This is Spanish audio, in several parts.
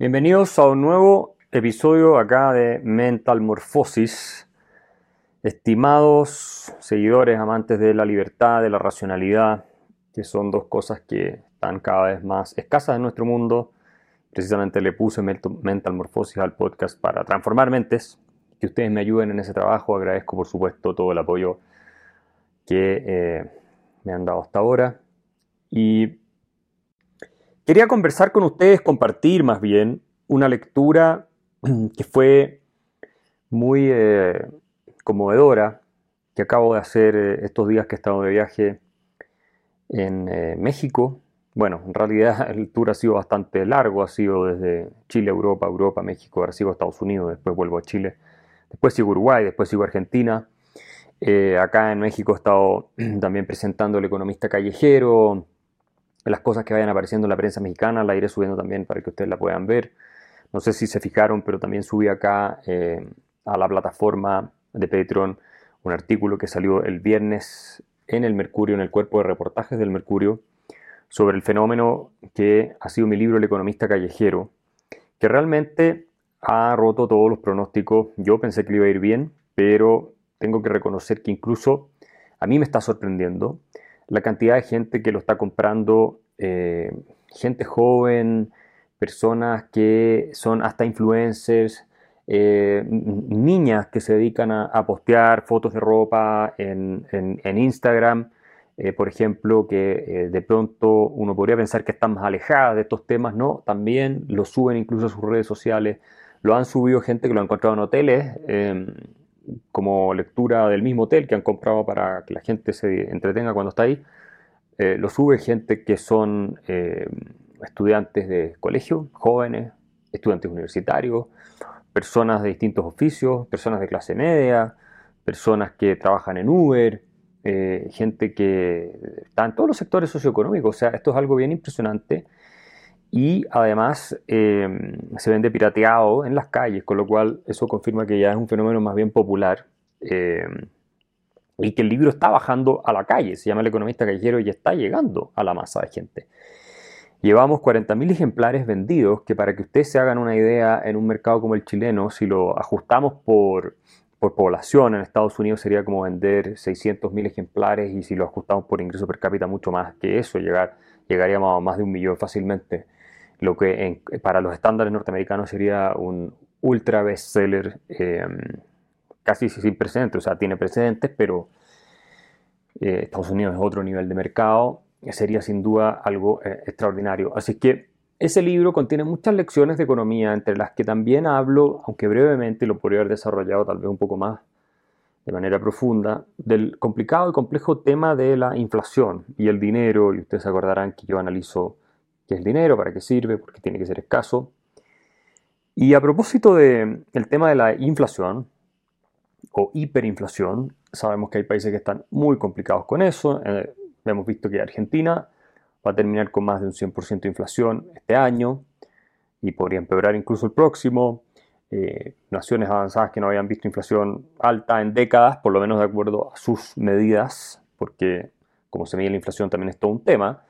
Bienvenidos a un nuevo episodio acá de Mental Morphosis. Estimados seguidores, amantes de la libertad, de la racionalidad, que son dos cosas que están cada vez más escasas en nuestro mundo. Precisamente le puse Mental Morphosis al podcast para transformar mentes. Que ustedes me ayuden en ese trabajo. Agradezco, por supuesto, todo el apoyo que eh, me han dado hasta ahora. Y Quería conversar con ustedes, compartir más bien una lectura que fue muy eh, conmovedora, que acabo de hacer eh, estos días que he estado de viaje en eh, México. Bueno, en realidad el tour ha sido bastante largo, ha sido desde Chile, Europa, Europa, México, ahora sigo a Estados Unidos, después vuelvo a Chile, después sigo Uruguay, después sigo a Argentina. acá en México he estado también presentando El Economista Callejero, las cosas que vayan apareciendo en la prensa mexicana, la iré subiendo también para que ustedes la puedan ver. No sé si se fijaron, pero también subí acá eh, a la plataforma de Patreon un artículo que salió el viernes en el Mercurio, en el cuerpo de reportajes del Mercurio, sobre el fenómeno que ha sido mi libro El economista callejero, que realmente ha roto todos los pronósticos. Yo pensé que le iba a ir bien, pero tengo que reconocer que incluso a mí me está sorprendiendo la cantidad de gente que lo está comprando, eh, gente joven, personas que son hasta influencers, eh, niñas que se dedican a, postear fotos de ropa en, Instagram, eh, por ejemplo, que de pronto uno podría pensar que están más alejadas de estos temas, no, también lo suben incluso a sus redes sociales, lo han subido gente que lo ha encontrado en hoteles, em, como lectura del mismo hotel que han comprado para que la gente se entretenga cuando está ahí. Eh, lo sube gente que son eh, estudiantes de colegio, jóvenes, estudiantes universitarios, personas de distintos oficios, personas de clase media, personas que trabajan en Uber, eh, gente que está en todos los sectores socioeconómicos. O sea, esto es algo bien impresionante y además em, se vende pirateado en las calles, con lo cual eso confirma que ya es un fenómeno más bien popular em, y que el libro está bajando a la calle, se llama El economista callejero y está llegando a la masa de gente. Llevamos 40.000 ejemplares vendidos, que para que ustedes se hagan una idea, en un mercado como el chileno, si lo ajustamos por, por población, en Estados Unidos sería como vender 600.000 ejemplares y si lo ajustamos por ingreso per cápita mucho más que eso, llegar, llegaríamos a más de un millón fácilmente lo que para los estándares norteamericanos sería un ultra bestseller em, casi sin precedentes, o sea, tiene precedentes, pero eh, Estados Unidos es otro nivel de mercado, sería sin duda algo eh, extraordinario. Así que ese libro contiene muchas lecciones de economía, entre las que también hablo, aunque brevemente lo podría haber desarrollado tal vez un poco más de manera profunda, del complicado y complejo tema de la inflación y el dinero, y ustedes acordarán que yo analizo qué es el dinero, para qué sirve, porque tiene que ser escaso. Y a propósito del tema de la inflación o hiperinflación, sabemos que hay países que están muy complicados con eso. Eh, hemos visto que Argentina va a terminar con más de un 100% de inflación este año y podría empeorar incluso el próximo. Eh, naciones avanzadas que no habían visto inflación alta en décadas, por lo menos de acuerdo a sus medidas, porque como se mide la inflación también es todo un tema,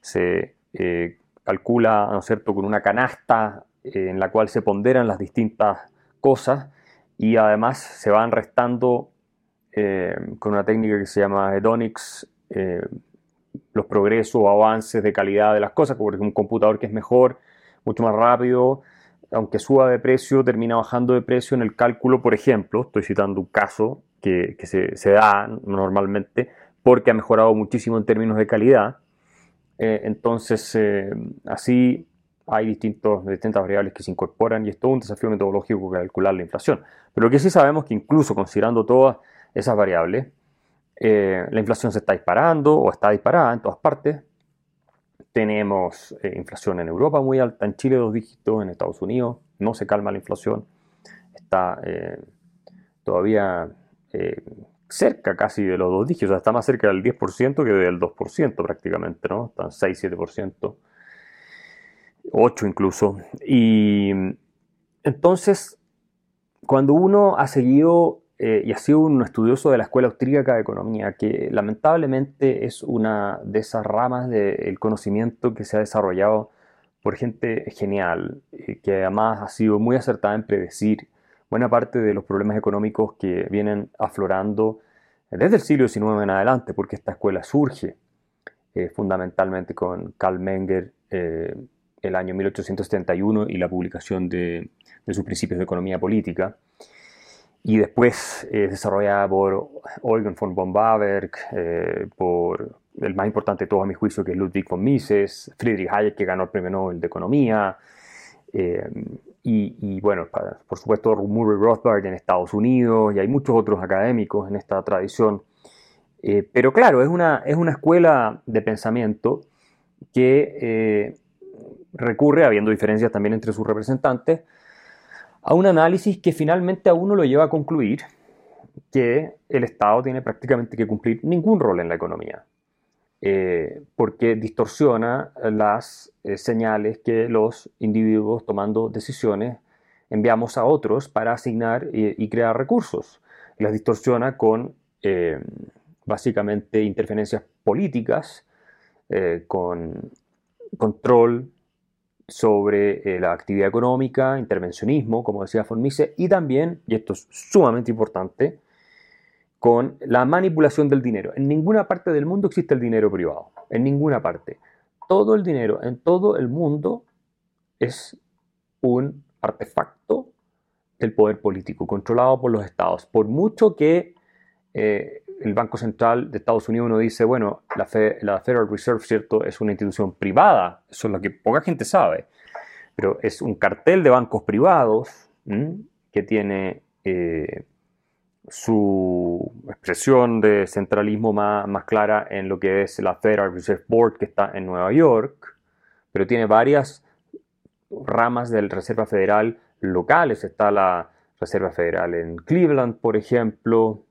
se eh, calcula, ¿no es cierto?, con una canasta eh, en la cual se ponderan las distintas cosas y además se van restando eh, con una técnica que se llama hedonics los progresos o avances de calidad de las cosas, porque un computador que es mejor, mucho más rápido, aunque suba de precio, termina bajando de precio en el cálculo, por ejemplo, estoy citando un caso que, se da normalmente, porque ha mejorado muchísimo en términos de calidad, eh, entonces, eh, así hay distintos, distintas variables que se incorporan y es todo un desafío metodológico calcular la inflación. Pero lo que sí sabemos que incluso considerando todas esas variables, eh, la inflación se está disparando o está disparada en todas partes. Tenemos inflación en Europa muy alta, en Chile dos dígitos, en Estados Unidos no se calma la inflación, está todavía cerca casi de los dos dígitos, está más cerca del 10% que del 2% prácticamente, ¿no? Están 6-7%, 8 incluso. Y entonces, cuando uno ha seguido eh, y ha sido un estudioso de la Escuela Austríaca de Economía, que lamentablemente es una de esas ramas del conocimiento que se ha desarrollado por gente genial, eh, que además ha sido muy acertada en predecir buena parte de los problemas económicos que vienen aflorando desde el siglo XIX en adelante, porque esta escuela surge eh, fundamentalmente con Karl Menger eh, el año 1871 y la publicación de, sus principios de economía política, y después desarrollada por Eugen von Bombaberg, por el más importante de todos a mi juicio, que es Ludwig von Mises, Friedrich Hayek, que ganó el premio Nobel de Economía, y, bueno, por supuesto Murray Rothbard en Estados Unidos, y hay muchos otros académicos en esta tradición. Eh, pero claro, es una, es una escuela de pensamiento que eh, recurre, habiendo diferencias también entre sus representantes, a un análisis que finalmente a uno lo lleva a concluir que el Estado tiene prácticamente que cumplir ningún rol en la economía. Eh, porque distorsiona las eh, señales que los individuos tomando decisiones enviamos a otros para asignar y, crear recursos. Las distorsiona con eh, básicamente interferencias políticas, con control sobre la actividad económica, intervencionismo, como decía von Mises, y también, y esto es sumamente importante, con la manipulación del dinero. En ninguna parte del mundo existe el dinero privado, en ninguna parte. Todo el dinero en todo el mundo es un artefacto del poder político, controlado por los estados. Por mucho que eh, el Banco Central de Estados Unidos uno dice, bueno, la, Federal Reserve, ¿cierto?, es una institución privada, eso es lo que poca gente sabe, pero es un cartel de bancos privados que tiene... Eh, su expresión de centralismo más, más, clara en lo que es la Federal Reserve Board que está en Nueva York, pero tiene varias ramas del Reserva Federal locales. Está la Reserva Federal en Cleveland, por ejemplo.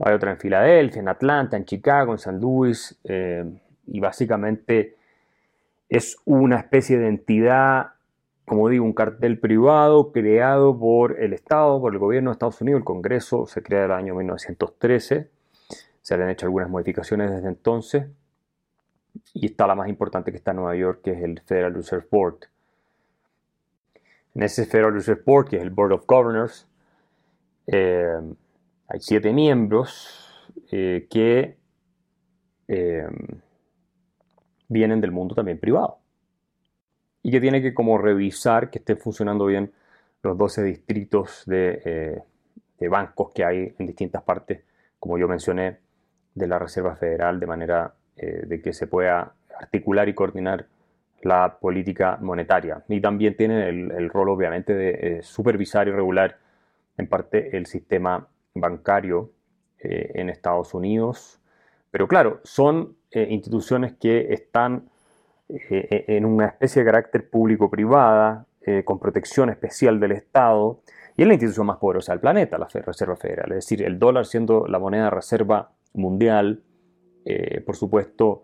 Hay otra en Filadelfia, en Atlanta, en Chicago, en San Luis. Eh, y básicamente es una especie de entidad como digo, un cartel privado creado por el Estado, por el gobierno de Estados Unidos, el Congreso se crea en el año 1913, se han hecho algunas modificaciones desde entonces, y está la más importante que está en Nueva York, que es el Federal Reserve Board. En ese Federal Reserve Board, que es el Board of Governors, eh, hay siete miembros eh, que eh, vienen del mundo también privado y que tiene que como revisar que estén funcionando bien los 12 distritos eh, de, bancos que hay en distintas partes, como yo mencioné, de la Reserva Federal, de manera eh, de que se pueda articular y coordinar la política monetaria. Y también tiene el, rol, obviamente, de eh, supervisar y regular en parte el sistema bancario en Estados Unidos. Pero claro, son instituciones que están eh, eh, en una especie de carácter público-privada, eh, con protección especial del Estado, y es la institución más poderosa del planeta, la Reserva Federal. Es decir, el dólar siendo la moneda reserva mundial, por supuesto,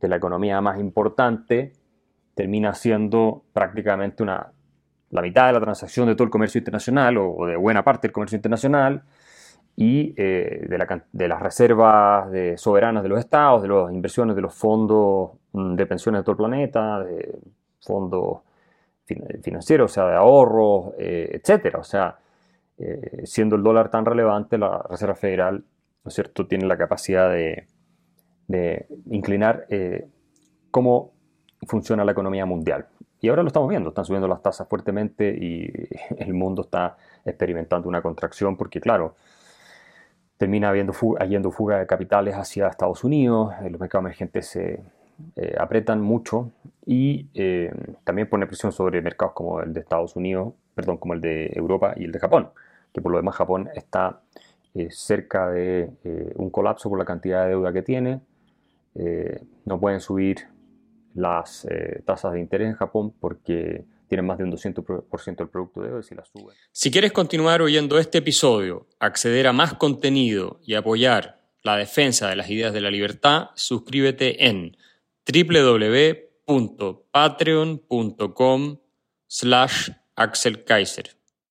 de la economía más importante, termina siendo prácticamente una, la mitad de la transacción de todo el comercio internacional o de buena parte del comercio internacional y eh, de, las reservas soberanas de los estados, de las inversiones de los fondos de pensiones de todo el planeta, de fondos financieros, o sea, de ahorros, eh, etcétera. O sea, eh, siendo el dólar tan relevante, la Reserva Federal, ¿no es cierto?, tiene la capacidad de, inclinar cómo funciona la economía mundial. Y ahora lo estamos viendo, están subiendo las tasas fuertemente y el mundo está experimentando una contracción porque, claro, termina habiendo fuga, fuga de capitales hacia Estados Unidos, eh, los mercados emergentes se eh, apretan mucho y eh, también pone presión sobre mercados como el de Estados Unidos, perdón, como el de Europa y el de Japón, que por lo demás Japón está cerca de un colapso por la cantidad de deuda que tiene, no pueden subir las tasas de interés en Japón porque tienen más de un 200% del producto de hoy si la suben. Si quieres continuar oyendo este episodio, acceder a más contenido y apoyar la defensa de las ideas de la libertad, suscríbete en www.patreon.com slash Axel Kaiser.